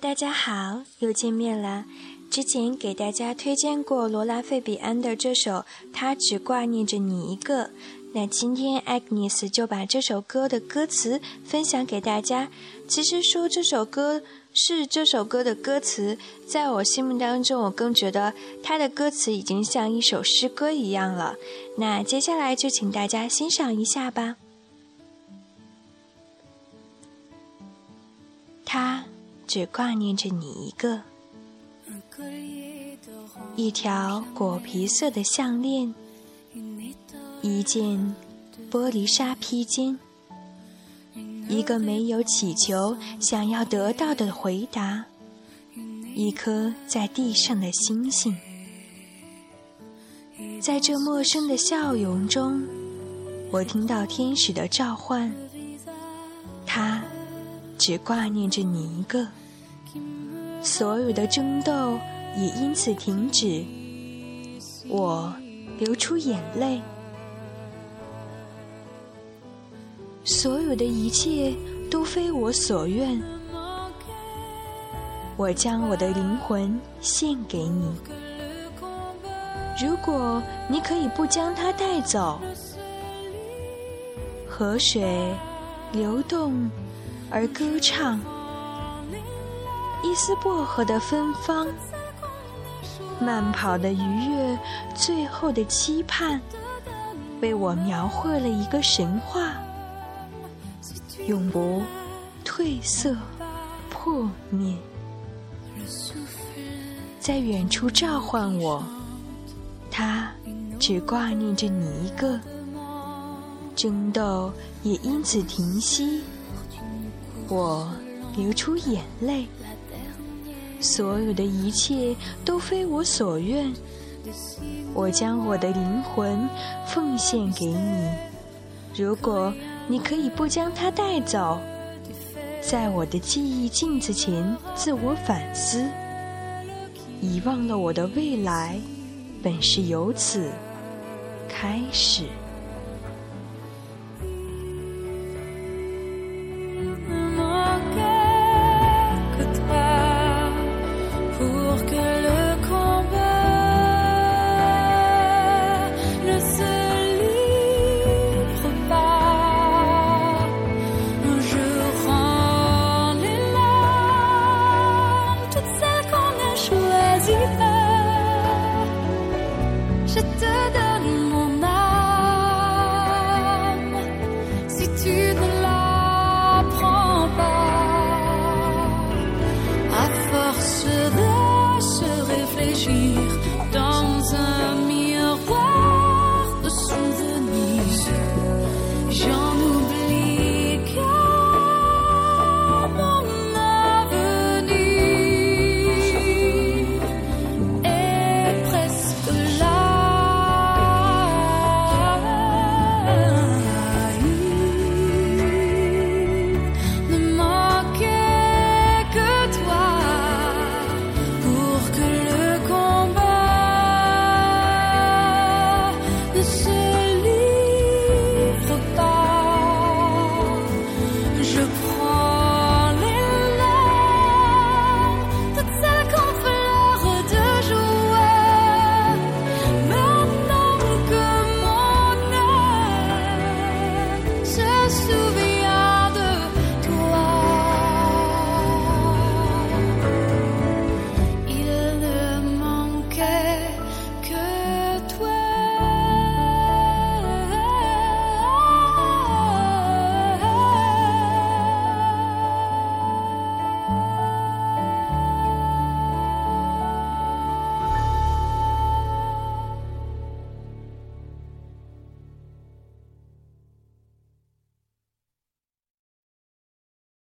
大家好，又见面了。之前给大家推荐过罗拉费比安的这首《他只挂念着你一个》，那今天 Agnes 就把这首歌的歌词分享给大家。其实说这首歌是这首歌的歌词，在我心目当中，我更觉得它的歌词已经像一首诗歌一样了。那接下来就请大家欣赏一下吧。只挂念着你一个，一条果皮色的项链，一件玻璃纱披肩，一个没有祈求想要得到的回答，一颗在地上的星星，在这陌生的笑容中，我听到天使的召唤，他。只挂念着你一个，所有的争斗也因此停止。我流出眼泪，所有的一切都非我所愿。我将我的灵魂献给你，如果你可以不将它带走，河水流动。而歌唱，一丝薄荷的芬芳，慢跑的愉悦，最后的期盼，为我描绘了一个神话，永不褪色破灭，在远处召唤我，他只挂念着你一个，争斗也因此停息。我流出眼泪，所有的一切都非我所愿。我将我的灵魂奉献给你，如果你可以不将它带走，在我的记忆镜子前自我反思，遗忘了我的未来，本是由此开始。je te donne mon âme. Si tu ne la prends pas, à force de se réfléchir. Souvenir